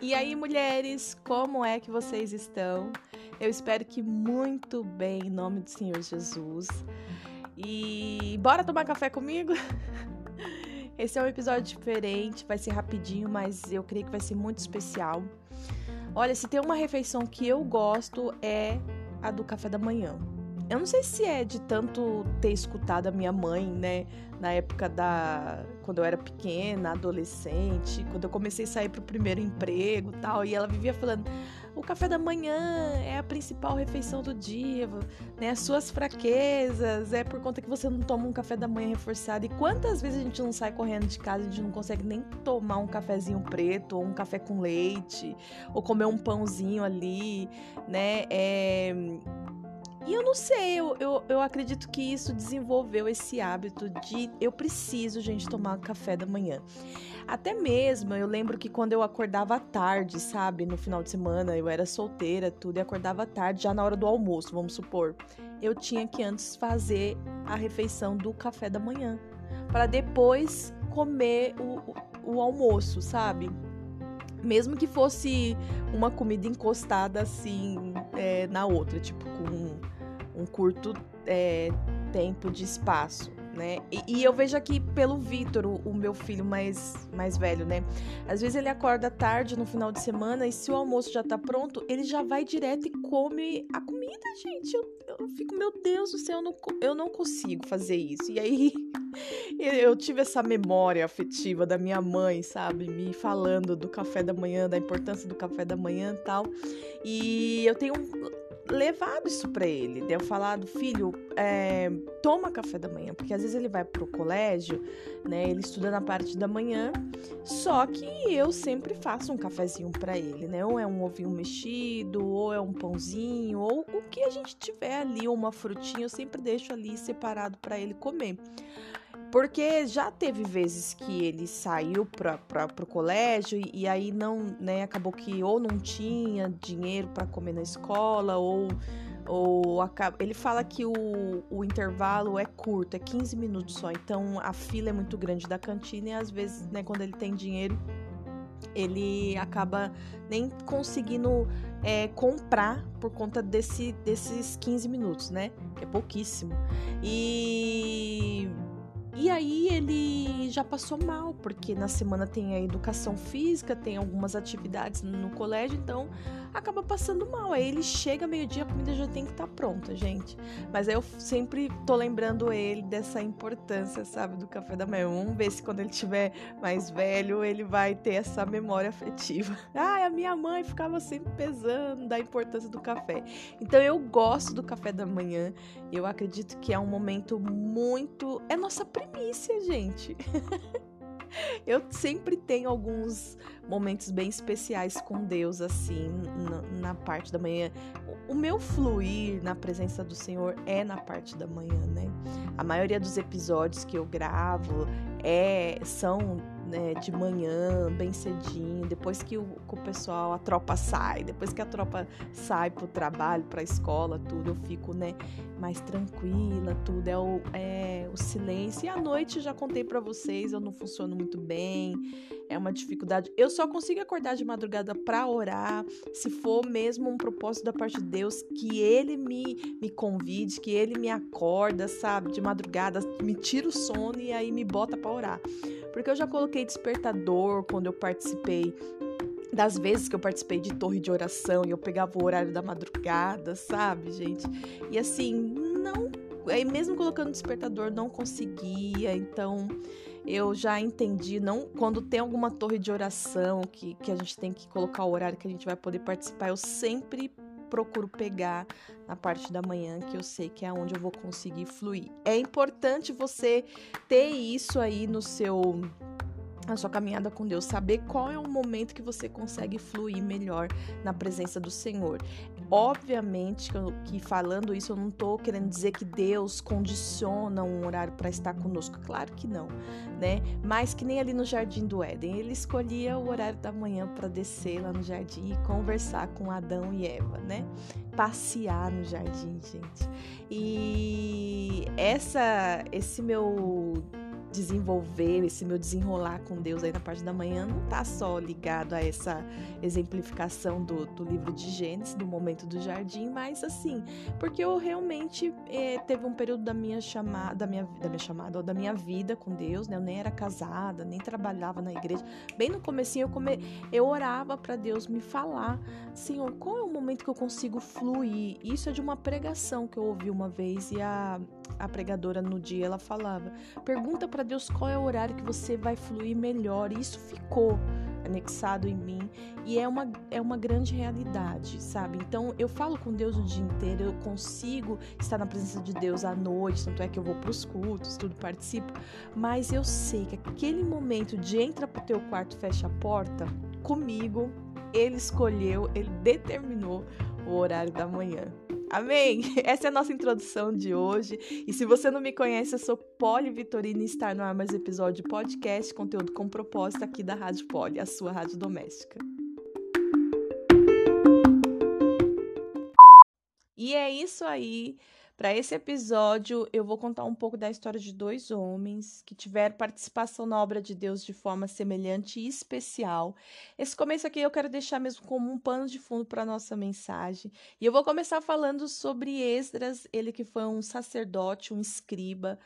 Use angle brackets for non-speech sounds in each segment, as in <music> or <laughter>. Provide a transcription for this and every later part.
E aí, mulheres, como é que vocês estão? Eu espero que muito bem, em nome do Senhor Jesus. E bora tomar café comigo? <laughs> Esse é um episódio diferente, vai ser rapidinho, mas eu creio que vai ser muito especial. Olha, se tem uma refeição que eu gosto é a do café da manhã. Eu não sei se é de tanto ter escutado a minha mãe, né, na época da quando eu era pequena, adolescente, quando eu comecei a sair pro primeiro emprego, tal, e ela vivia falando: "O café da manhã é a principal refeição do dia, né? As suas fraquezas é por conta que você não toma um café da manhã reforçado". E quantas vezes a gente não sai correndo de casa, a gente não consegue nem tomar um cafezinho preto ou um café com leite, ou comer um pãozinho ali, né? É e eu não sei, eu, eu, eu, acredito que isso desenvolveu esse hábito de eu preciso, gente, tomar café da manhã. Até mesmo, eu lembro que quando eu acordava tarde, sabe, no final de semana, eu era solteira, tudo, e acordava tarde, já na hora do almoço, vamos supor, eu tinha que antes fazer a refeição do café da manhã, para depois comer o, o, o almoço, sabe? Mesmo que fosse uma comida encostada assim é, na outra, tipo com um curto é, tempo de espaço. Né? E, e, eu vejo aqui pelo Vitor, o, o, meu filho mais, mais velho, né? Às vezes ele acorda tarde no final de semana e se o almoço já tá pronto, ele já vai direto e come a comida, gente. Eu, eu fico, meu Deus do céu, eu não, eu não consigo fazer isso. E aí <laughs> eu tive essa memória afetiva da minha mãe, sabe? Me falando do café da manhã, da importância do café da manhã e tal. E eu tenho levado isso para ele, de eu falado, filho, é, toma café da manhã, porque às vezes ele vai pro colégio, né? Ele estuda na parte da manhã, só que eu sempre faço um cafezinho para ele, né? Ou é um ovinho mexido, ou é um pãozinho, ou o que a gente tiver ali, uma frutinha, eu sempre deixo ali separado para ele comer. Porque já teve vezes que ele saiu para o colégio e, e, aí não, né, acabou que ou não tinha dinheiro para comer na escola ou ou acaba, ele fala que o, o intervalo é curto, é 15 minutos só, então a fila é muito grande da cantina e às vezes, né, quando ele tem dinheiro, ele acaba nem conseguindo é, comprar por conta desse, desses 15 minutos, né? É pouquíssimo. E e aí ele já passou mal, porque na semana tem a educação física, tem algumas atividades no colégio, então acaba passando mal. Aí ele chega meio-dia, a comida já tem que estar tá pronta, gente. Mas aí eu sempre tô lembrando ele dessa importância, sabe, do café da manhã. Vamos ver se quando ele tiver mais velho, ele vai ter essa memória afetiva. <laughs> Ah, a minha mãe ficava sempre pesando da importância do café. Então eu gosto do café da manhã. Eu acredito que é um momento muito. É nossa primícia, gente. <laughs> eu sempre tenho alguns momentos bem especiais com Deus, assim, na, na, parte da manhã. O meu fluir na presença do Senhor é na parte da manhã, né? A maioria dos episódios que eu gravo é, são né, de manhã, bem cedinho, depois que o, que o, pessoal, a tropa sai, depois que a tropa sai pro trabalho, pra escola, tudo, eu fico, né, mais tranquila, tudo, é o, é o silêncio. E à noite, já contei para vocês, eu não funciono muito bem, é uma dificuldade. Eu só consigo acordar de madrugada para orar, se for mesmo um propósito da parte de Deus, que Ele me, me convide, que Ele me acorda, sabe, de madrugada, me tira o sono e aí me bota para orar. Porque eu já coloquei despertador quando eu participei das vezes que eu participei de torre de oração e eu pegava o horário da madrugada, sabe, gente? E assim, não. Aí mesmo colocando despertador, não conseguia. Então, eu já entendi, não quando tem alguma torre de oração que, que a gente tem que colocar o horário que a gente vai poder participar, eu sempre procuro pegar na parte da manhã, que eu sei que é onde eu vou conseguir fluir. É importante você ter isso aí no seu na sua caminhada com Deus, saber qual é o momento que você consegue fluir melhor na presença do Senhor. Obviamente que falando isso, eu não estou querendo dizer que Deus condiciona um horário para estar conosco. Claro que não, né? Mas que nem ali no Jardim do Éden, ele escolhia o horário da manhã para descer lá no jardim e conversar com Adão e Eva, né? Passear no jardim, gente. E essa, esse meu desenvolver, esse meu desenrolar com Deus aí na parte da manhã não tá só ligado a essa exemplificação do, do livro de Gênesis, do momento do jardim, mas assim, porque eu realmente é, teve um período da minha chamada, da minha, da minha chamada, ou da minha vida com Deus, né? Eu nem era casada, nem trabalhava na igreja. Bem no comecinho eu, come, eu orava para Deus me falar, Senhor, qual é o momento que eu consigo fluir? Isso é de uma pregação que eu ouvi uma vez e a, a pregadora no dia ela falava: pergunta para Deus qual é o horário que você vai fluir melhor. E isso ficou anexado em mim e é uma, é uma grande realidade, sabe? Então eu falo com Deus o dia inteiro, eu consigo estar na presença de Deus à noite, tanto é que eu vou para os cultos, tudo participo, mas eu sei que aquele momento de entra pro teu quarto, fecha a porta, comigo, ele escolheu, ele determinou o horário da manhã. Amém? <laughs> Essa é a nossa introdução de hoje. E se você não me conhece, eu sou Poli Vitorina e estar no ar mais episódio de podcast, conteúdo com propósito aqui da Rádio Poli, a sua rádio doméstica. E é isso aí. Para esse episódio, eu vou contar um pouco da história de dois homens que tiveram participação na obra de Deus de forma semelhante e especial. Esse começo aqui eu quero deixar mesmo como um pano de fundo para nossa mensagem. E eu vou começar falando sobre Esdras, ele que foi um sacerdote, um escriba,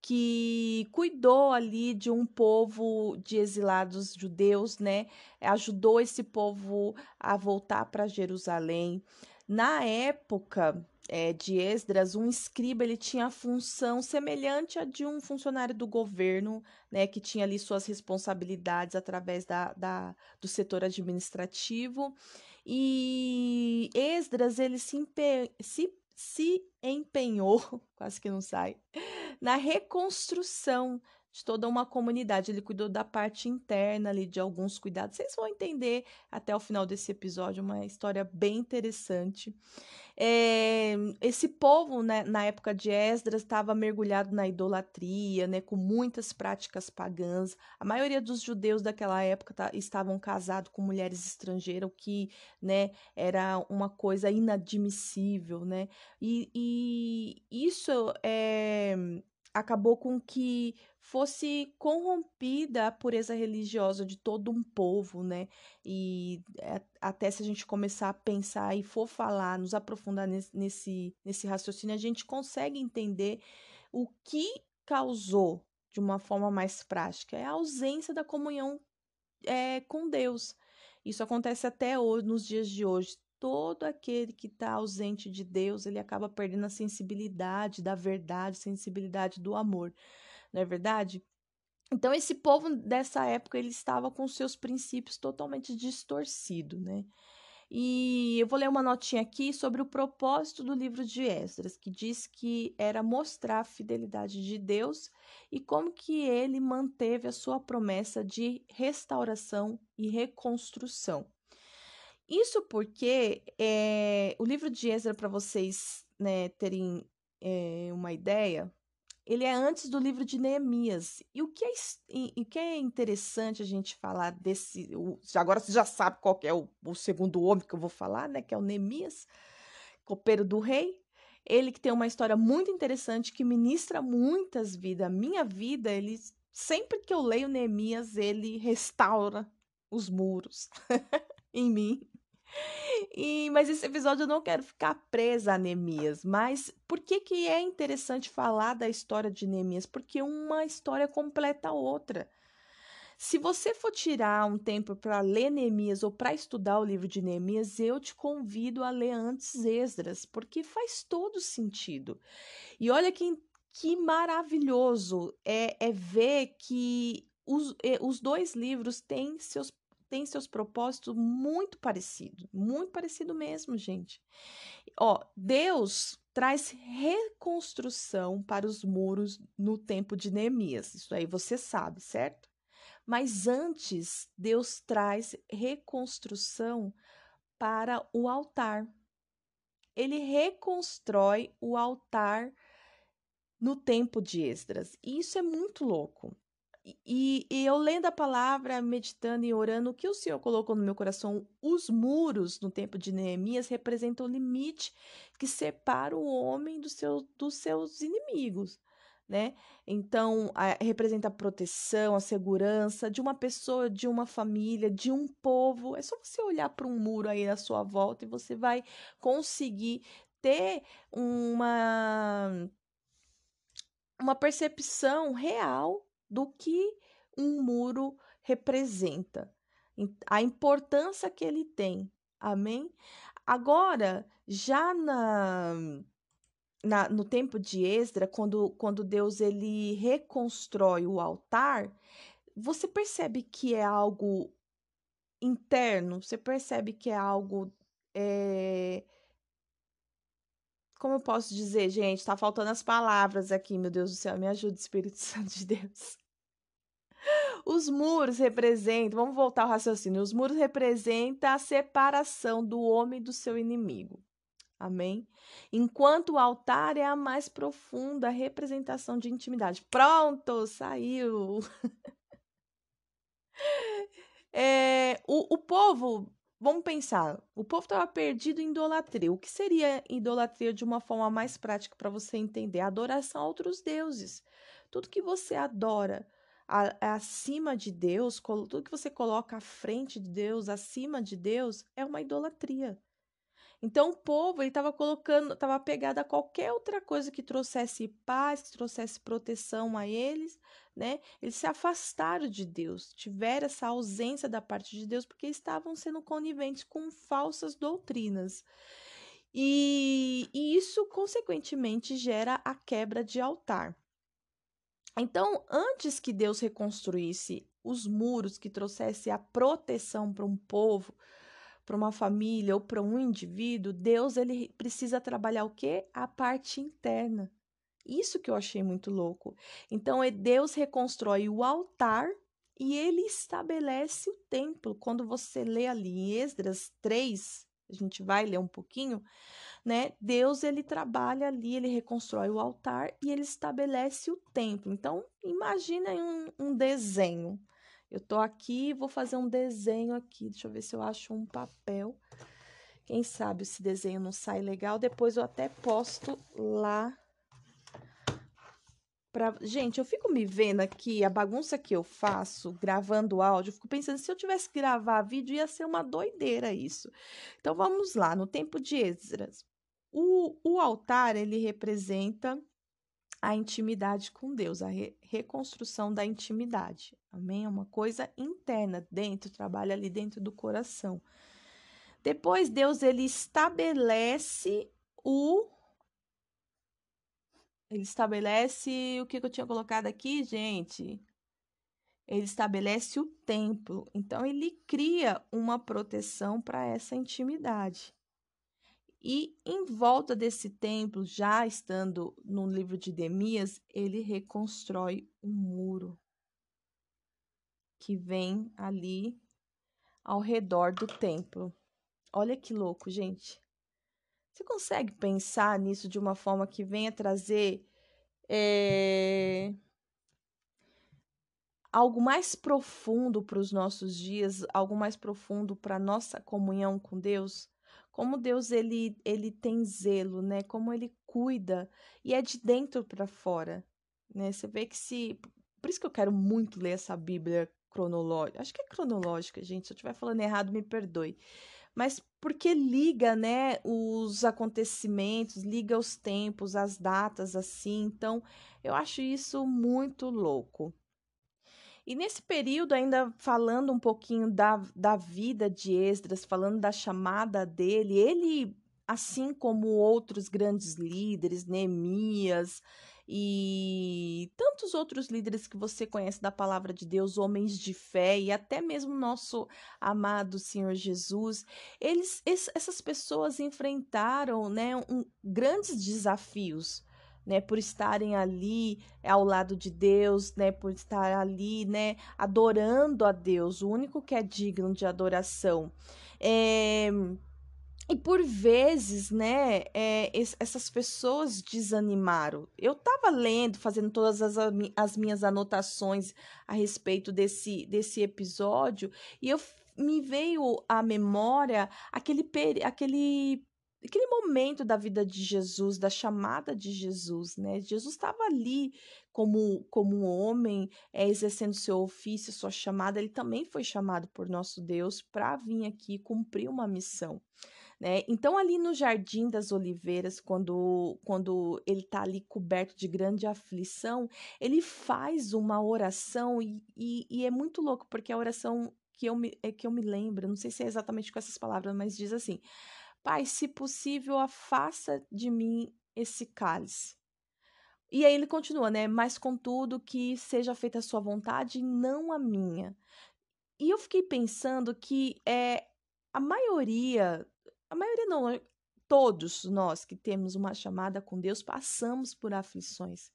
que cuidou ali de um povo de exilados judeus, né? Ajudou esse povo a voltar para Jerusalém. Na época, é, de Esdras, um escriba ele tinha a função semelhante à de um funcionário do governo, né, que tinha ali suas responsabilidades através da, da do setor administrativo. E Esdras ele se, empe se, se empenhou, <laughs> quase que não sai, na reconstrução de toda uma comunidade. Ele cuidou da parte interna ali, de alguns cuidados. Vocês vão entender até o final desse episódio, uma história bem interessante. É, esse povo, né, na época de Esdras, estava mergulhado na idolatria, né, com muitas práticas pagãs. A maioria dos judeus daquela época tá, estavam casados com mulheres estrangeiras, o que né, era uma coisa inadmissível. Né? E, e isso é, acabou com que fosse corrompida a pureza religiosa de todo um povo, né? E até se a gente começar a pensar e for falar, nos aprofundar nesse, nesse raciocínio, a gente consegue entender o que causou de uma forma mais prática é a ausência da comunhão é, com Deus. Isso acontece até hoje, nos dias de hoje todo aquele que está ausente de Deus, ele acaba perdendo a sensibilidade da verdade, sensibilidade do amor, não é verdade? Então esse povo dessa época ele estava com seus princípios totalmente distorcidos, né? E eu vou ler uma notinha aqui sobre o propósito do livro de Esdras, que diz que era mostrar a fidelidade de Deus e como que ele manteve a sua promessa de restauração e reconstrução. Isso porque é, o livro de Ezra, para vocês né, terem é, uma ideia, ele é antes do livro de Neemias. E o que é, e, que é interessante a gente falar desse. O, agora você já sabe qual é o, o, segundo homem que eu vou falar, né? Que é o Neemias, copeiro do rei. Ele que tem uma história muito interessante que ministra muitas vidas. A minha vida, ele sempre que eu leio Neemias, ele restaura os muros <laughs> em mim. E, mas esse episódio eu não quero ficar presa a Neemias. Mas por que, que é interessante falar da história de Neemias? Porque uma história completa a outra. Se você for tirar um tempo para ler Neemias ou para estudar o livro de Neemias, eu te convido a ler antes Esdras, porque faz todo sentido. E olha que, que maravilhoso é, é ver que os, eh, os dois livros têm seus tem seus propósitos muito parecidos, muito parecido mesmo, gente. Ó, Deus traz reconstrução para os muros no tempo de Neemias. Isso aí você sabe, certo? Mas antes, Deus traz reconstrução para o altar. Ele reconstrói o altar no tempo de Esdras. E isso é muito louco. E, e, eu lendo a palavra, meditando e orando, o que o Senhor colocou no meu coração, os muros no tempo de Neemias representam o limite que separa o homem do seu, dos seus inimigos. né? Então, a, representa a proteção, a segurança de uma pessoa, de uma família, de um povo. É só você olhar para um muro aí à sua volta e você vai conseguir ter uma uma percepção real do que um muro representa, a importância que ele tem. Amém? Agora, já na na, no tempo de Esdra, quando, quando Deus ele reconstrói o altar, você percebe que é algo interno, você percebe que é algo. É... Como eu posso dizer, gente? Tá faltando as palavras aqui, meu Deus do céu, me ajude, Espírito <laughs> Santo de Deus. Os muros representam, vamos voltar ao raciocínio, os muros representam a separação do homem do seu inimigo. Amém? Enquanto o altar é a mais profunda representação de intimidade. Pronto, saiu! <laughs> é, o, o povo, vamos pensar, o povo estava perdido em idolatria. O que seria idolatria de uma forma mais prática para você entender? Adoração a outros deuses. Tudo que você adora a, acima de Deus, tudo que você coloca à frente de Deus, acima de Deus, é uma idolatria. Então o povo estava colocando, estava apegado a qualquer outra coisa que trouxesse paz, que trouxesse proteção a eles, né? Eles se afastaram de Deus, tiveram essa ausência da parte de Deus porque estavam sendo coniventes com falsas doutrinas. E, e isso, consequentemente, gera a quebra de altar. Então, antes que Deus reconstruísse os muros que trouxesse a proteção para um povo, para uma família ou para um indivíduo, Deus ele precisa trabalhar o quê? A parte interna. Isso que eu achei muito louco. Então, é Deus reconstrói o altar e ele estabelece o templo. Quando você lê ali em Esdras 3, a gente vai ler um pouquinho, né? Deus ele trabalha ali, ele reconstrói o altar e ele estabelece o templo. Então, imagina um, um desenho. Eu tô aqui, vou fazer um desenho aqui. Deixa eu ver se eu acho um papel. Quem sabe esse desenho não sai legal, depois eu até posto lá. Pra... Gente, eu fico me vendo aqui, a bagunça que eu faço gravando áudio, eu fico pensando, se eu tivesse que gravar vídeo, ia ser uma doideira isso. Então, vamos lá, no tempo de Esdras. O, o altar, ele representa a intimidade com Deus, a re reconstrução da intimidade. Amém? É uma coisa interna, dentro, trabalha ali dentro do coração. Depois Deus ele estabelece o ele estabelece o que eu tinha colocado aqui, gente. Ele estabelece o templo. Então ele cria uma proteção para essa intimidade. E em volta desse templo, já estando no livro de Demias, ele reconstrói um muro que vem ali ao redor do templo. Olha que louco, gente. Você consegue pensar nisso de uma forma que venha trazer é, algo mais profundo para os nossos dias, algo mais profundo para a nossa comunhão com Deus? como Deus ele ele tem zelo, né? Como ele cuida e é de dentro para fora, né? Você vê que se por isso que eu quero muito ler essa Bíblia cronológica. Acho que é cronológica, gente. Se eu estiver falando errado, me perdoe. Mas porque liga, né, os acontecimentos, liga os tempos, as datas assim. Então, eu acho isso muito louco. E nesse período, ainda falando um pouquinho da, da vida de Esdras, falando da chamada dele, ele, assim como outros grandes líderes, Neemias e tantos outros líderes que você conhece da palavra de Deus, homens de fé e até mesmo nosso amado Senhor Jesus, eles, essas pessoas enfrentaram né, um, grandes desafios né, por estarem ali ao lado de Deus, né, por estar ali, né, adorando a Deus, o único que é digno de adoração. É, e por vezes, né, é, essas pessoas desanimaram. Eu estava lendo, fazendo todas as, as minhas anotações a respeito desse, desse episódio, e eu me veio à memória aquele, aquele aquele momento da vida de Jesus, da chamada de Jesus, né? Jesus estava ali como, como um homem, é, exercendo seu ofício, sua chamada, ele também foi chamado por nosso Deus para vir aqui cumprir uma missão. Né? Então, ali no Jardim das Oliveiras, quando, quando ele está ali coberto de grande aflição, ele faz uma oração e, e, e, é muito louco, porque a oração que eu, me, é que eu me lembro, não sei se é exatamente com essas palavras, mas diz assim: Pai, se possível, afasta de mim esse cálice. E aí ele continua, né? Mas contudo, que seja feita a sua vontade e não a minha. E eu fiquei pensando que é, a maioria a maioria não, é, todos nós que temos uma chamada com Deus passamos por aflições,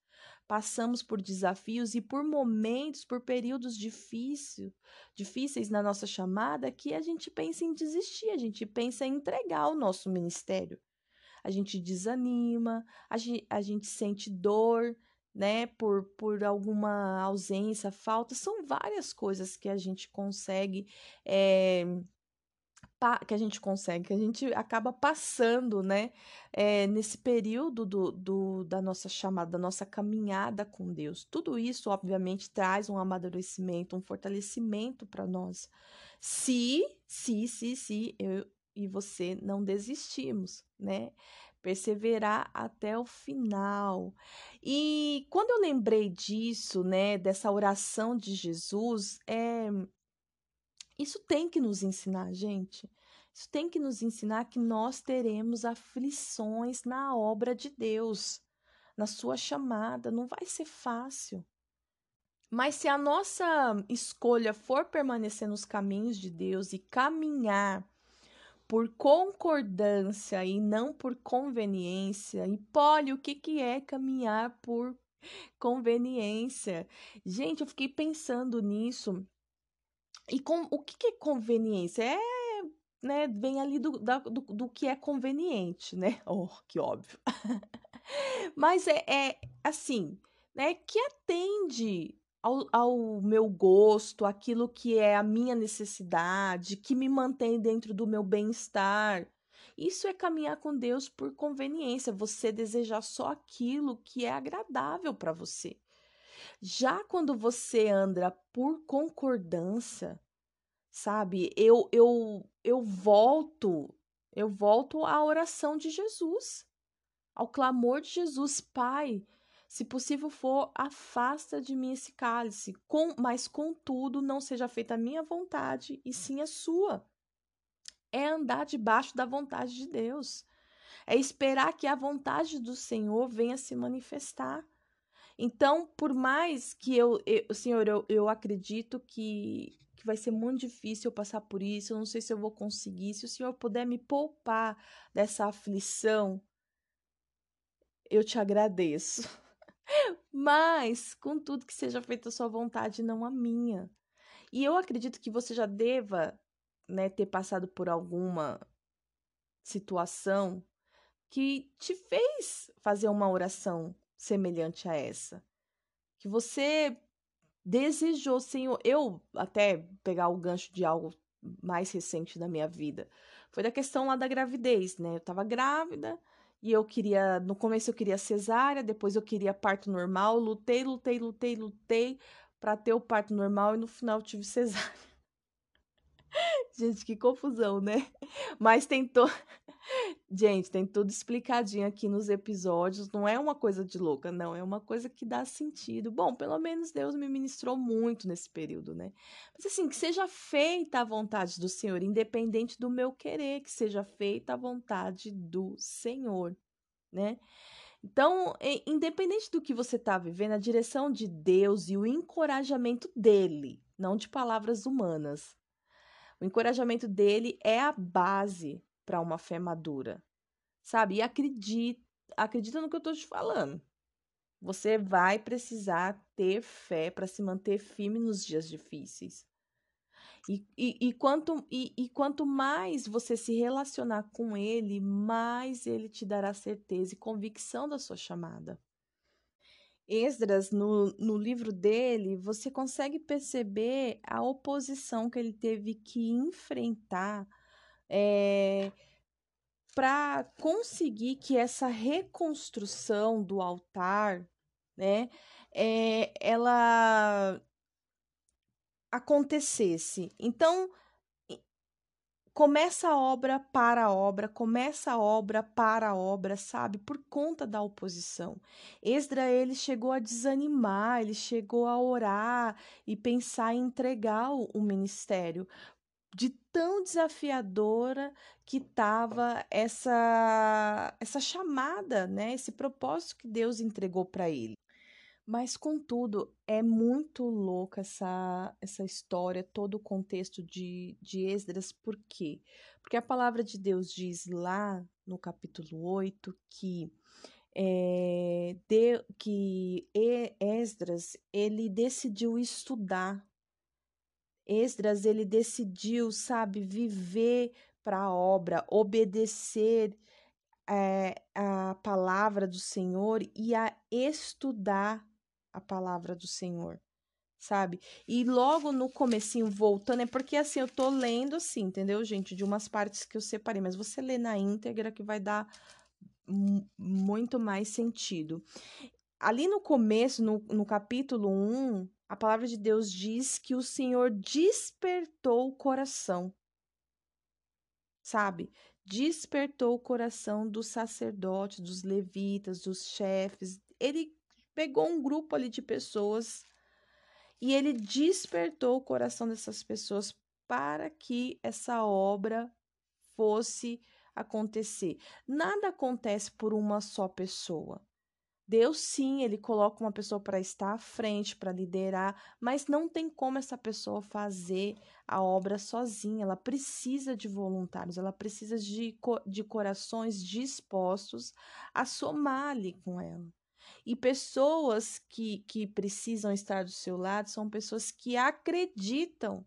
passamos por desafios e por momentos, por períodos difícil, difíceis na nossa chamada que a gente pensa em desistir, a gente pensa em entregar o nosso ministério. A gente desanima, a gente, a gente sente dor, né, por, por alguma ausência, falta, são várias coisas que a gente consegue é, que a gente consegue, que a gente acaba passando, né, é, nesse período do, do, da nossa chamada, da nossa caminhada com Deus. Tudo isso, obviamente, traz um amadurecimento, um fortalecimento para nós. Se, se, se, se eu e você não desistimos, né? Perseverar até o final. E quando eu lembrei disso, né, dessa oração de Jesus, é, isso tem que nos ensinar, gente. Isso tem que nos ensinar que nós teremos aflições na obra de Deus, na sua chamada. Não vai ser fácil. Mas se a nossa escolha for permanecer nos caminhos de Deus e caminhar por concordância e não por conveniência, e pole, o que, que é caminhar por conveniência? Gente, eu fiquei pensando nisso e com, o que, que é conveniência? É, né, vem ali do, da, do, do que é conveniente, né? <laughs> Oh, que óbvio. <laughs> Mas é, é assim, né, que atende ao, ao, meu gosto, aquilo que é a minha necessidade, que me mantém dentro do meu bem-estar. Isso é caminhar com Deus por conveniência, você desejar só aquilo que é agradável para você. Já quando você anda por concordância, sabe? Eu eu eu volto, eu volto à oração de Jesus, ao clamor de Jesus, Pai, se possível for, afasta de mim esse cálice, com, mas contudo não seja feita a minha vontade e sim a sua. É andar debaixo da vontade de Deus. É esperar que a vontade do Senhor venha se manifestar. Então, por mais que eu, eu Senhor, eu, eu acredito que, que vai ser muito difícil eu passar por isso, eu não sei se eu vou conseguir. Se o Senhor puder me poupar dessa aflição, eu te agradeço. <laughs> Mas, contudo, que seja feita a sua vontade, não a minha. E eu acredito que você já deva né, ter passado por alguma situação que te fez fazer uma oração semelhante a essa. Que você desejou, Senhor. Eu até pegar o gancho de algo mais recente da minha vida. Foi da questão lá da gravidez, né? Eu tava grávida e eu queria, no começo eu queria cesárea, depois eu queria parto normal, lutei, lutei, lutei, lutei para ter o parto normal e no final tive <laughs> cesárea. Gente, que confusão, né? <laughs> Mas tentou. <laughs> Gente, tem tudo explicadinho aqui nos episódios. Não é uma coisa de louca, não. É uma coisa que dá sentido. Bom, pelo menos Deus me ministrou muito nesse período, né? Mas assim, que seja feita a vontade do Senhor, independente do meu querer, que seja feita a vontade do Senhor, né? Então, independente do que você está vivendo, a direção de Deus e o encorajamento dele, não de palavras humanas, o encorajamento dele é a base para uma fé madura. Sabe? E acredita, acredita no que eu estou te falando. Você vai precisar ter fé para se manter firme nos dias difíceis. E, e, e, quanto, e, e quanto mais você se relacionar com Ele, mais Ele te dará certeza e convicção da sua chamada. Esdras, no, no livro dele, você consegue perceber a oposição que ele teve que enfrentar é, para conseguir que essa reconstrução do altar, né, é, ela acontecesse. Então, começa a obra para a obra, começa a obra para a obra, sabe? Por conta da oposição. Esdra ele chegou a desanimar, ele chegou a orar e pensar em entregar o, o ministério de tão desafiadora que estava essa essa chamada, né? Esse propósito que Deus entregou para ele. Mas, contudo, é muito louca essa, essa história, todo o contexto de, de Esdras, por quê? Porque a palavra de Deus diz lá no capítulo 8 que, é, de, que Esdras ele decidiu estudar. Esdras ele decidiu, sabe, viver para a obra, obedecer é, a palavra do Senhor e a estudar a palavra do Senhor, sabe? E logo no comecinho, voltando, é porque assim, eu tô lendo assim, entendeu, gente? De umas partes que eu separei, mas você lê na íntegra que vai dar muito mais sentido. Ali no começo, no, no capítulo 1, a palavra de Deus diz que o Senhor despertou o coração, sabe? Despertou o coração dos sacerdotes, dos levitas, dos chefes. Ele pegou um grupo ali de pessoas e ele despertou o coração dessas pessoas para que essa obra fosse acontecer. Nada acontece por uma só pessoa. Deus sim, ele coloca uma pessoa para estar à frente, para liderar, mas não tem como essa pessoa fazer a obra sozinha. Ela precisa de voluntários, ela precisa de, de corações dispostos a somar ali com ela. E pessoas que, que precisam estar do seu lado são pessoas que acreditam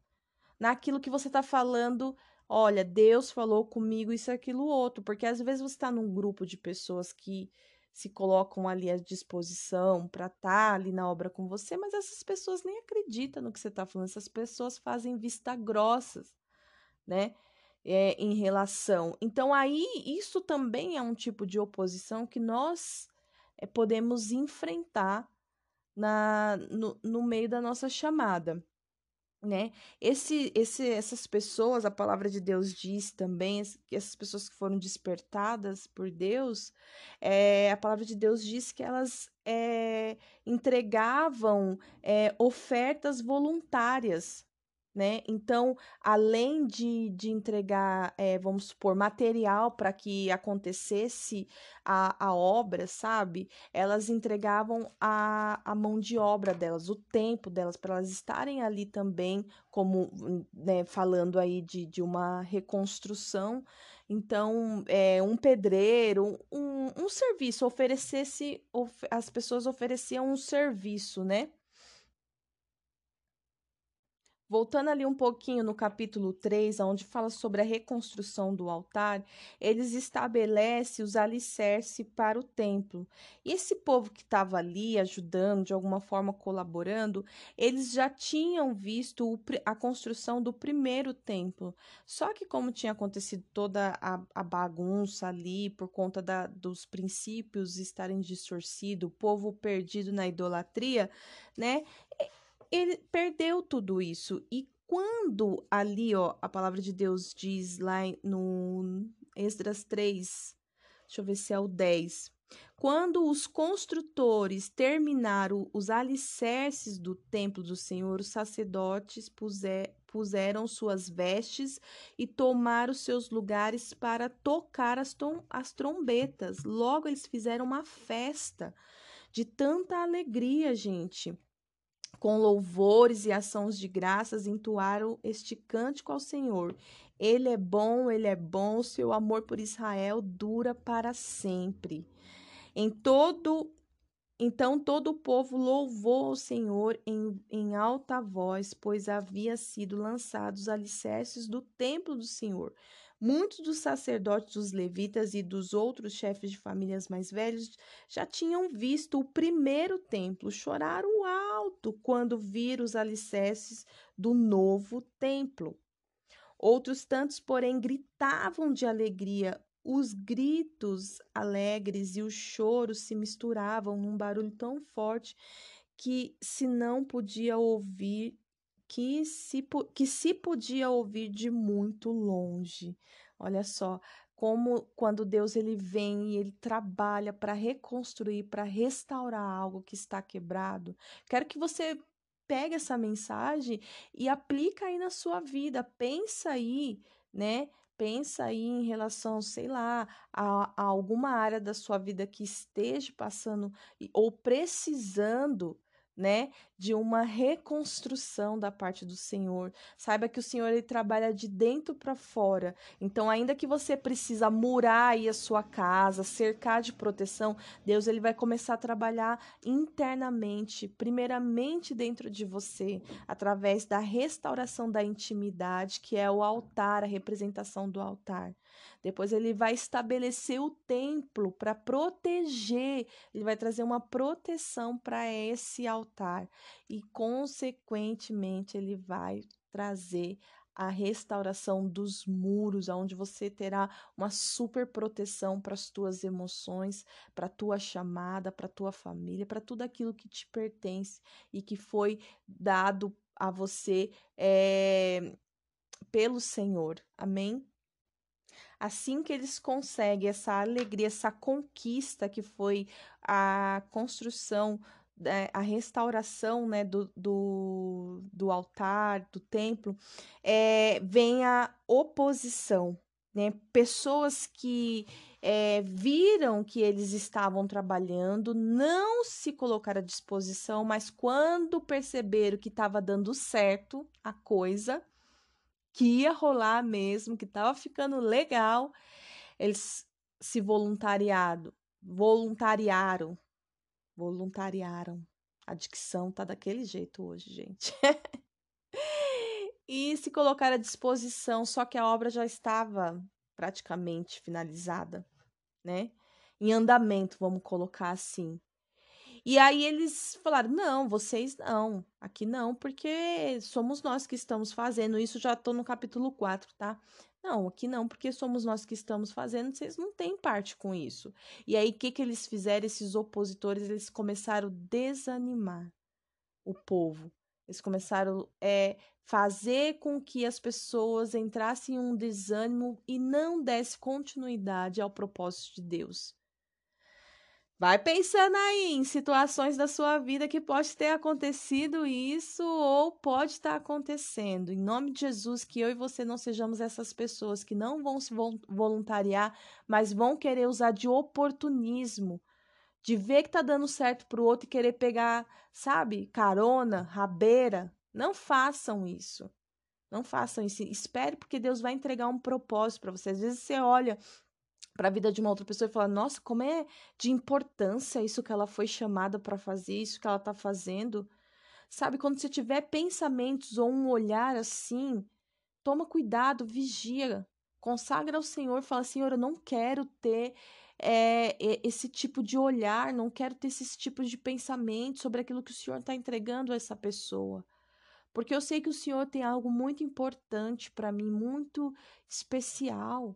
naquilo que você está falando. Olha, Deus falou comigo isso, aquilo, outro. Porque às vezes você está num grupo de pessoas que se colocam ali à disposição para estar tá ali na obra com você, mas essas pessoas nem acreditam no que você está falando. Essas pessoas fazem vista grossas, né? É, em relação. Então, aí, isso também é um tipo de oposição que nós podemos enfrentar na, no, no meio da nossa chamada né? Esse, esse, essas pessoas, a palavra de Deus diz também que essas pessoas que foram despertadas por Deus, é, a palavra de Deus diz que elas é, entregavam é, ofertas voluntárias né? Então, além de, de entregar, é, vamos supor, material para que acontecesse a, a obra, sabe? Elas entregavam a, a mão de obra delas, o tempo delas, para elas estarem ali também, como né, falando aí de, de uma reconstrução. Então, é, um pedreiro, um, um serviço, oferecesse, of, as pessoas ofereciam um serviço, né? Voltando ali um pouquinho no capítulo 3, onde fala sobre a reconstrução do altar, eles estabelecem os alicerces para o templo. E esse povo que estava ali ajudando, de alguma forma colaborando, eles já tinham visto a construção do primeiro templo. Só que, como tinha acontecido toda a, a bagunça ali, por conta da, dos princípios estarem distorcidos, o povo perdido na idolatria, né? Ele perdeu tudo isso. E quando ali, ó, a palavra de Deus diz lá no Esdras 3, deixa eu ver se é o 10. Quando os construtores terminaram os alicerces do templo do Senhor, os sacerdotes puser, puseram suas vestes e tomaram seus lugares para tocar as, as trombetas. Logo, eles fizeram uma festa de tanta alegria, gente com louvores e ações de graças, entoaram este cântico ao Senhor. Ele é bom, ele é bom, seu amor por Israel dura para sempre. Em todo então todo o povo louvou ao Senhor em, em alta voz, pois havia sido lançados os alicerces do templo do Senhor. Muitos dos sacerdotes, dos levitas e dos outros chefes de famílias mais velhos já tinham visto o primeiro templo, choraram alto quando viram os alicerces do novo templo. Outros tantos, porém, gritavam de alegria. Os gritos alegres e os choros se misturavam num barulho tão forte que se não podia ouvir, que se, que se podia ouvir de muito longe. Olha só, como quando Deus ele vem e ele trabalha para reconstruir, para restaurar algo que está quebrado. Quero que você pegue essa mensagem e aplica aí na sua vida. Pensa aí, né? Pensa aí em relação, sei lá, a, a alguma área da sua vida que esteja passando ou precisando né, de uma reconstrução da parte do Senhor. Saiba que o Senhor ele trabalha de dentro para fora. Então, ainda que você precisa murar aí a sua casa, cercar de proteção, Deus ele vai começar a trabalhar internamente, primeiramente dentro de você, através da restauração da intimidade, que é o altar, a representação do altar. Depois ele vai estabelecer o templo para proteger, ele vai trazer uma proteção para esse altar e consequentemente ele vai trazer a restauração dos muros, onde você terá uma super proteção para as tuas emoções, para a tua chamada, para a tua família, para tudo aquilo que te pertence e que foi dado a você é, pelo Senhor. Amém? Assim que eles conseguem essa alegria, essa conquista que foi a construção, né, a restauração né, do, do, do altar, do templo, é, vem a oposição. Né? Pessoas que é, viram que eles estavam trabalhando, não se colocaram à disposição, mas quando perceberam que estava dando certo a coisa, que ia rolar mesmo, que estava ficando legal, eles se voluntariado, voluntariaram, voluntariaram. A dicção tá daquele jeito hoje, gente. <laughs> e se colocar à disposição, só que a obra já estava praticamente finalizada, né? Em andamento, vamos colocar assim. E aí eles falaram: não, vocês não, aqui não, porque somos nós que estamos fazendo. Isso já estou no capítulo 4, tá? Não, aqui não, porque somos nós que estamos fazendo, vocês não têm parte com isso. E aí, o que, que eles fizeram, esses opositores? Eles começaram a desanimar o povo. Eles começaram a é, fazer com que as pessoas entrassem em um desânimo e não desse continuidade ao propósito de Deus. Vai pensando aí em situações da sua vida que pode ter acontecido isso ou pode estar acontecendo. Em nome de Jesus, que eu e você não sejamos essas pessoas que não vão se voluntariar, mas vão querer usar de oportunismo, de ver que tá dando certo pro outro e querer pegar, sabe, carona, rabeira. Não façam isso. Não façam isso. Espere, porque Deus vai entregar um propósito para você. Às vezes você olha para a vida de uma outra pessoa e falar: nossa, como é de importância isso que ela foi chamada para fazer, isso que ela está fazendo. Sabe, quando você tiver pensamentos ou um olhar assim, toma cuidado, vigia, consagra ao Senhor, fala: Senhor, eu não quero ter é, esse tipo de olhar, não quero ter esses tipos de pensamento sobre aquilo que o Senhor está entregando a essa pessoa. Porque eu sei que o Senhor tem algo muito importante para mim, muito especial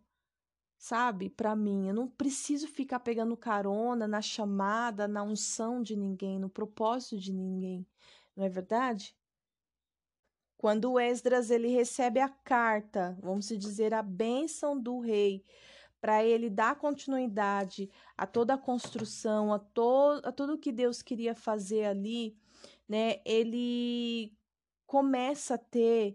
sabe? Para mim, eu não preciso ficar pegando carona na chamada, na unção de ninguém, no propósito de ninguém. Não é verdade? Quando o Esdras ele recebe a carta, vamos dizer a bênção do rei, para ele dar continuidade a toda a construção, a, to a tudo que Deus queria fazer ali, né? Ele começa a ter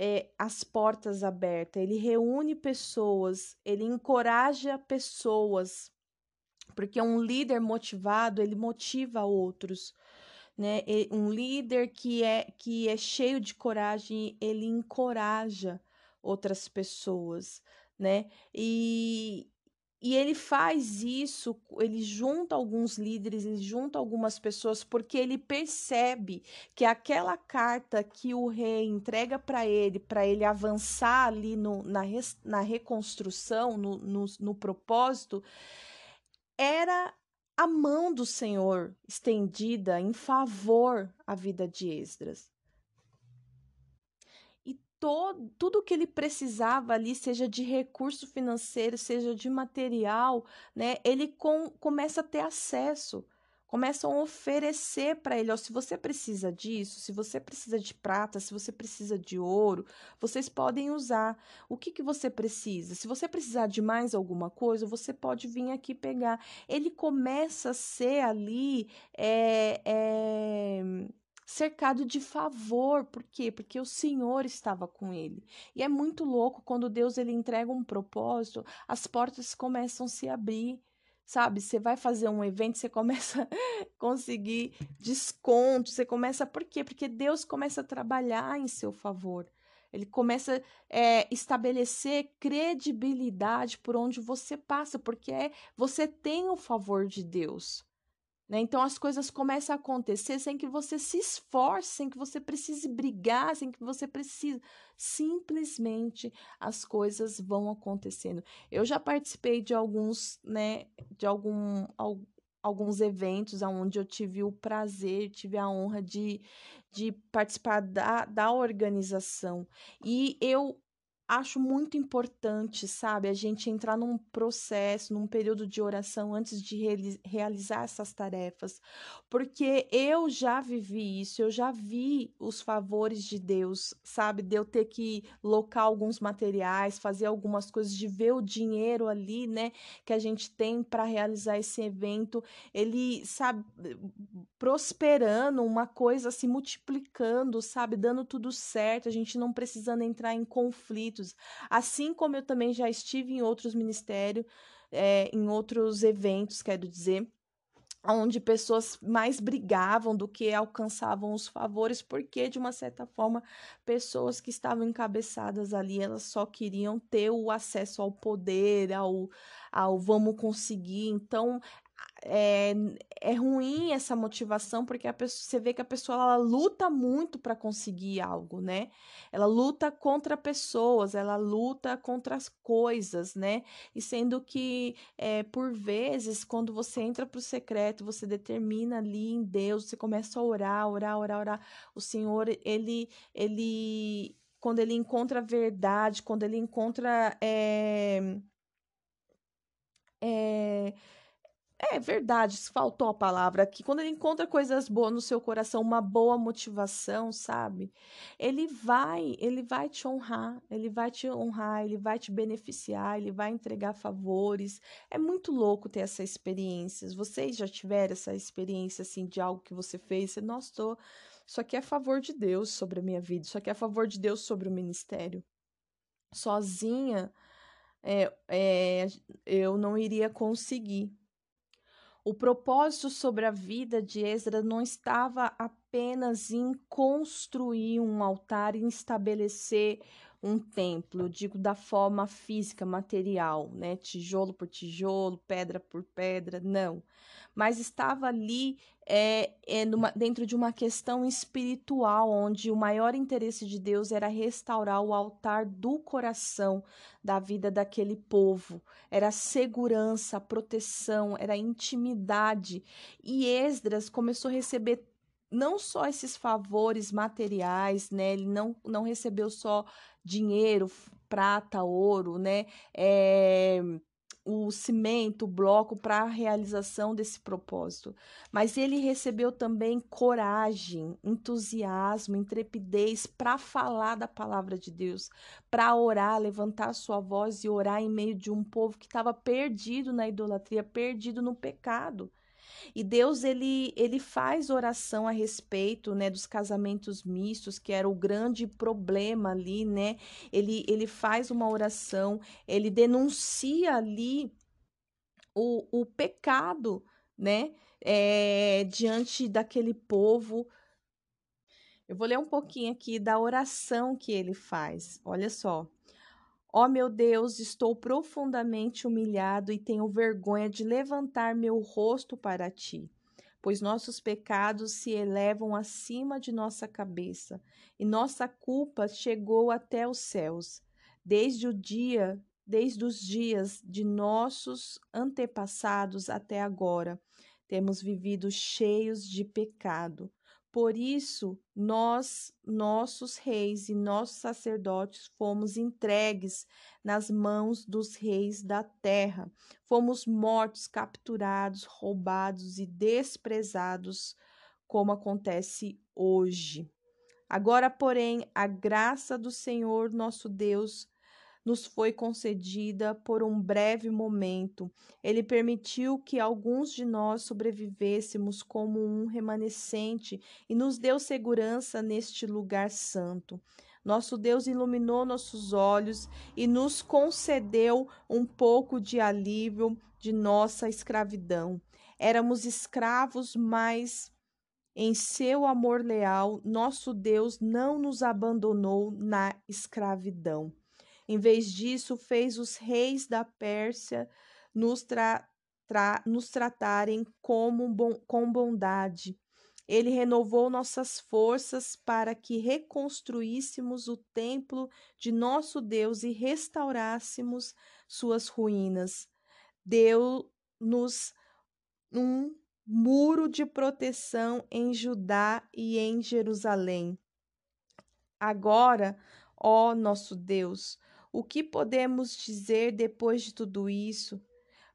é, as portas abertas, ele reúne pessoas, ele encoraja pessoas, porque um líder motivado, ele motiva outros, né? Um líder que é, que é cheio de coragem, ele encoraja outras pessoas, né? E, e ele faz isso, ele junta alguns líderes, ele junta algumas pessoas, porque ele percebe que aquela carta que o rei entrega para ele, para ele avançar ali no, na, res, na reconstrução, no, no, no propósito, era a mão do Senhor estendida em favor à vida de Esdras todo, tudo que ele precisava ali, seja de recurso financeiro, seja de material, né, ele com, começa a ter acesso. começam a oferecer para ele, ó, se você precisa disso, se você precisa de prata, se você precisa de ouro, vocês podem usar. O que que você precisa? Se você precisar de mais alguma coisa, você pode vir aqui pegar. Ele começa a ser ali é, é, cercado de favor. Por quê? Porque o Senhor estava com ele. E é muito louco quando Deus ele entrega um propósito, as portas começam a se abrir sabe? Você vai fazer um evento, você começa a <laughs> conseguir desconto, você começa. Por quê? Porque Deus começa a trabalhar em seu favor. Ele começa a é, estabelecer credibilidade por onde você passa, porque é, você tem o favor de Deus. Né? Então as coisas começam a acontecer sem que você se esforce, sem que você precise brigar, sem que você precise. Simplesmente as coisas vão acontecendo. Eu já participei de alguns, né, de algum, alguns eventos onde eu tive o prazer, tive a honra de, de participar da, da organização. E eu acho muito importante, sabe, a gente entrar num processo, num período de oração antes de realizar essas tarefas, porque eu já vivi isso, eu já vi os favores de Deus, sabe, de eu ter que locar alguns materiais, fazer algumas coisas, de ver o dinheiro ali, né, que a gente tem para realizar esse evento, ele, sabe, prosperando, uma coisa se multiplicando, sabe, dando tudo certo, a gente não precisando entrar em conflito Assim como eu também já estive em outros ministérios, é, em outros eventos, quero dizer, onde pessoas mais brigavam do que alcançavam os favores, porque de uma certa forma pessoas que estavam encabeçadas ali, elas só queriam ter o acesso ao poder, ao, ao vamos conseguir. Então, é, é ruim essa motivação porque a pessoa, você vê que a pessoa ela luta muito para conseguir algo, né? Ela luta contra pessoas, ela luta contra as coisas, né? E sendo que é, por vezes quando você entra para o secreto, você determina ali em Deus, você começa a orar, orar, orar, orar, o Senhor ele ele quando ele encontra a verdade, quando ele encontra é, é, é verdade, faltou a palavra aqui. Quando ele encontra coisas boas no seu coração, uma boa motivação, sabe? Ele vai, ele vai te honrar, ele vai te honrar, ele vai te beneficiar, ele vai entregar favores. É muito louco ter essa experiência. Vocês já tiveram essa experiência assim de algo que você fez? Você, nossa, tô... isso aqui é a favor de Deus sobre a minha vida, isso aqui é a favor de Deus sobre o ministério. Sozinha, é, é, eu não iria conseguir o propósito sobre a vida de Esdras não estava apenas em construir um altar e estabelecer um templo, eu digo da forma física, material, né? Tijolo por tijolo, pedra por pedra, não. Mas estava ali é, é numa, dentro de uma questão espiritual, onde o maior interesse de Deus era restaurar o altar do coração da vida daquele povo. Era segurança, proteção, era intimidade. E Esdras começou a receber não só esses favores materiais, né? Ele não, não recebeu só dinheiro, prata, ouro, né? É, o cimento, o bloco para a realização desse propósito. Mas ele recebeu também coragem, entusiasmo, intrepidez para falar da palavra de Deus, para orar, levantar sua voz e orar em meio de um povo que estava perdido na idolatria, perdido no pecado. E Deus ele ele faz oração a respeito, né, dos casamentos mistos, que era o grande problema ali, né? Ele ele faz uma oração, ele denuncia ali o, o pecado, né? É, diante daquele povo. Eu vou ler um pouquinho aqui da oração que ele faz. Olha só. Ó oh, meu Deus, estou profundamente humilhado e tenho vergonha de levantar meu rosto para ti, pois nossos pecados se elevam acima de nossa cabeça e nossa culpa chegou até os céus. Desde o dia, desde os dias de nossos antepassados até agora, temos vivido cheios de pecado. Por isso, nós, nossos reis e nossos sacerdotes, fomos entregues nas mãos dos reis da terra. Fomos mortos, capturados, roubados e desprezados, como acontece hoje. Agora, porém, a graça do Senhor nosso Deus nos foi concedida por um breve momento. Ele permitiu que alguns de nós sobrevivêssemos como um remanescente e nos deu segurança neste lugar santo. Nosso Deus iluminou nossos olhos e nos concedeu um pouco de alívio de nossa escravidão. Éramos escravos, mas em seu amor leal, nosso Deus não nos abandonou na escravidão. Em vez disso, fez os reis da Pérsia nos, tra tra nos tratarem como bom, com bondade. Ele renovou nossas forças para que reconstruíssemos o templo de nosso Deus e restaurássemos suas ruínas. Deu-nos um muro de proteção em Judá e em Jerusalém. Agora, ó nosso Deus, o que podemos dizer depois de tudo isso?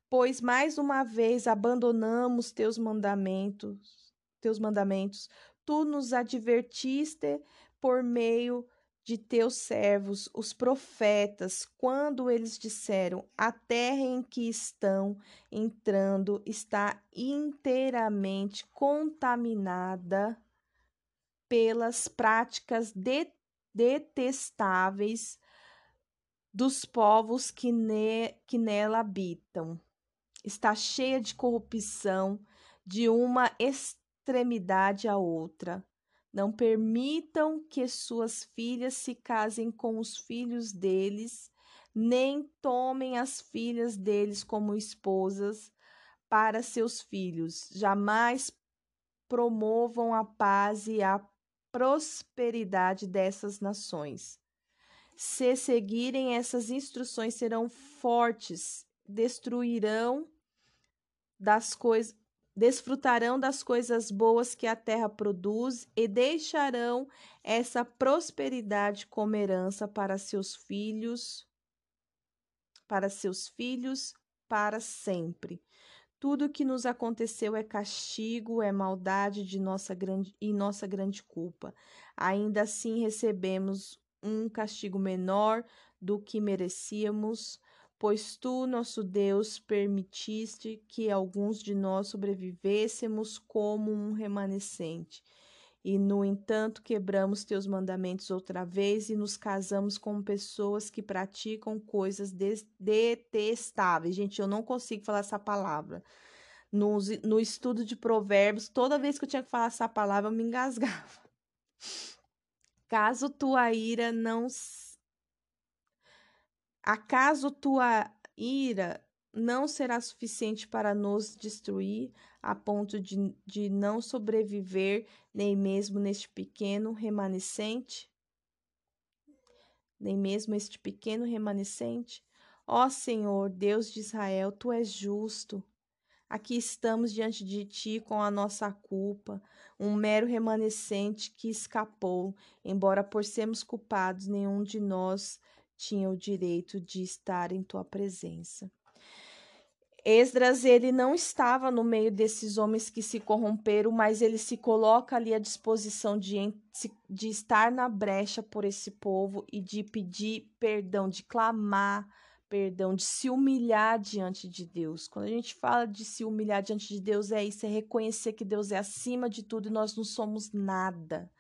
Pois mais uma vez abandonamos teus mandamentos, teus mandamentos. Tu nos advertiste por meio de teus servos, os profetas, quando eles disseram: A terra em que estão entrando está inteiramente contaminada pelas práticas de detestáveis dos povos que, ne, que nela habitam. Está cheia de corrupção, de uma extremidade a outra. Não permitam que suas filhas se casem com os filhos deles, nem tomem as filhas deles como esposas para seus filhos. Jamais promovam a paz e a prosperidade dessas nações. Se seguirem essas instruções, serão fortes, destruirão das coisas, desfrutarão das coisas boas que a terra produz e deixarão essa prosperidade como herança para seus filhos, para seus filhos para sempre. Tudo que nos aconteceu é castigo, é maldade de nossa grande e nossa grande culpa. Ainda assim recebemos um castigo menor do que merecíamos, pois tu, nosso Deus, permitiste que alguns de nós sobrevivêssemos como um remanescente. E, no entanto, quebramos teus mandamentos outra vez e nos casamos com pessoas que praticam coisas detestáveis. Gente, eu não consigo falar essa palavra. No, no estudo de provérbios, toda vez que eu tinha que falar essa palavra, eu me engasgava. <laughs> Caso tua ira não. Acaso tua ira não será suficiente para nos destruir a ponto de, de não sobreviver nem mesmo neste pequeno remanescente? Nem mesmo este pequeno remanescente? Ó Senhor, Deus de Israel, tu és justo. Aqui estamos diante de ti com a nossa culpa, um mero remanescente que escapou, embora por sermos culpados, nenhum de nós tinha o direito de estar em tua presença. Esdras, ele não estava no meio desses homens que se corromperam, mas ele se coloca ali à disposição de, de estar na brecha por esse povo e de pedir perdão, de clamar perdão, de se humilhar diante de Deus. Quando a gente fala de se humilhar diante de Deus, é isso, é reconhecer que Deus é acima de tudo e nós não somos nada.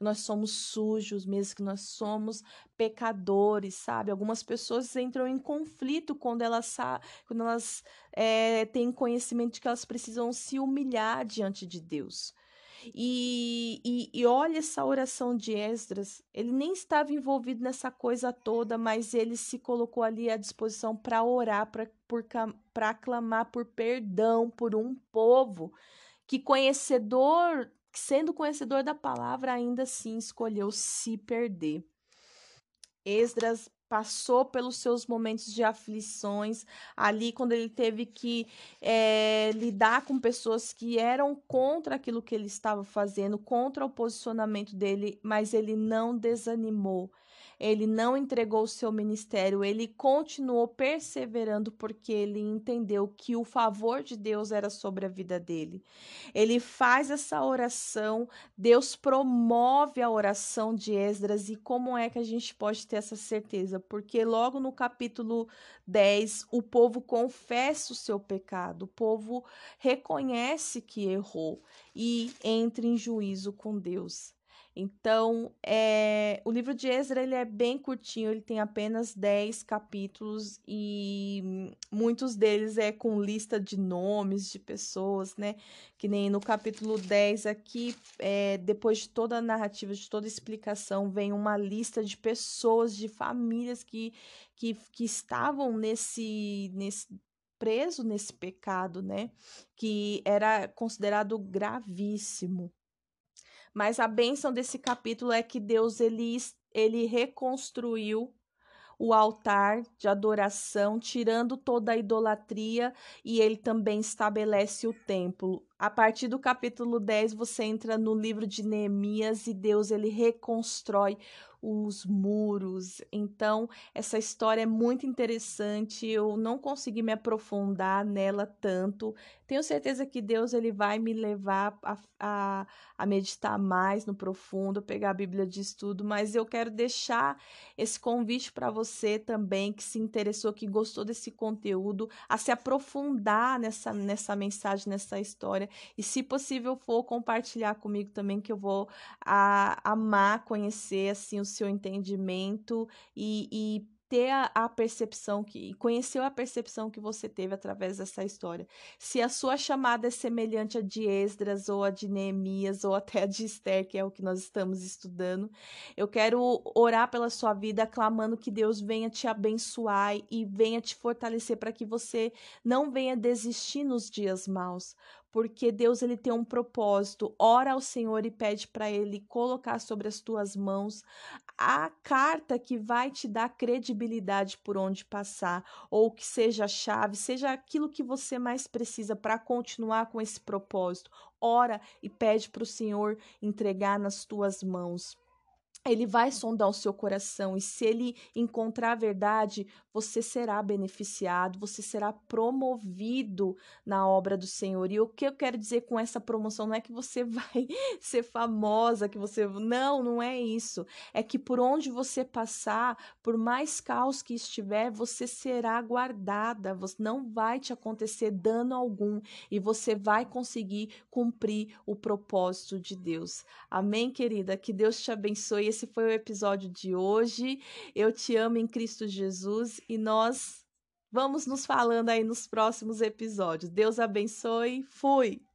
Nós somos sujos, mesmo que nós somos pecadores, sabe? Algumas pessoas entram em conflito quando elas, quando elas é, têm conhecimento de que elas precisam se humilhar diante de Deus. E, e, e, olha essa oração de Esdras, ele nem estava envolvido nessa coisa toda, mas ele se colocou ali à disposição para orar, para clamar por perdão por um povo que conhecedor, sendo conhecedor da palavra, ainda assim escolheu se perder. Esdras passou pelos seus momentos de aflições, ali quando ele teve que é, lidar com pessoas que eram contra aquilo que ele estava fazendo, contra o posicionamento dele, mas ele não desanimou ele não entregou o seu ministério, ele continuou perseverando porque ele entendeu que o favor de Deus era sobre a vida dele. Ele faz essa oração, Deus promove a oração de Esdras e como é que a gente pode ter essa certeza? Porque logo no capítulo 10, o povo confessa o seu pecado, o povo reconhece que errou e entra em juízo com Deus. Então, é, o livro de Ezra ele é bem curtinho, ele tem apenas 10 capítulos e muitos deles é com lista de nomes de pessoas, né? Que nem no capítulo 10 aqui, é, depois de toda a narrativa, de toda a explicação, vem uma lista de pessoas, de famílias que, que, que estavam nesse, nesse preso nesse pecado, né? Que era considerado gravíssimo. Mas a bênção desse capítulo é que Deus ele, ele reconstruiu o altar de adoração, tirando toda a idolatria, e ele também estabelece o templo. A partir do capítulo 10, você entra no livro de Neemias e Deus ele reconstrói os muros. Então, essa história é muito interessante. Eu não consegui me aprofundar nela tanto. Tenho certeza que Deus ele vai me levar a, a, a meditar mais no profundo, pegar a Bíblia de estudo, mas eu quero deixar esse convite para você também que se interessou, que gostou desse conteúdo, a se aprofundar nessa, nessa mensagem, nessa história. E se possível for compartilhar comigo também, que eu vou a, amar conhecer assim os seu entendimento e, e ter a, a, percepção que conheceu a percepção que você teve através dessa história. Se a sua chamada é semelhante a de Esdras ou a de Neemias ou até a de Esther, que é o que nós estamos estudando, eu quero orar pela sua vida, clamando que Deus venha te abençoar e venha te fortalecer para que você não venha desistir nos dias maus, porque Deus ele tem um propósito. Ora ao Senhor e pede para ele colocar sobre as tuas mãos a carta que vai te dar credibilidade por onde passar, ou que seja a chave, seja aquilo que você mais precisa para continuar com esse propósito. Ora e pede para o Senhor entregar nas tuas mãos ele vai sondar o seu coração e se ele encontrar a verdade, você será beneficiado, você será promovido na obra do Senhor. E o que eu quero dizer com essa promoção não é que você <laughs> vai ser famosa, que você não, não é isso. É que por onde você passar, por mais caos que estiver, você será guardada, você não vai te acontecer dano algum e você vai conseguir cumprir o propósito de Deus. Amém, querida? Que Deus te abençoe esse foi o episódio de hoje. Eu te amo em Cristo Jesus e nós vamos nos falando aí nos próximos episódios. Deus abençoe. Fui!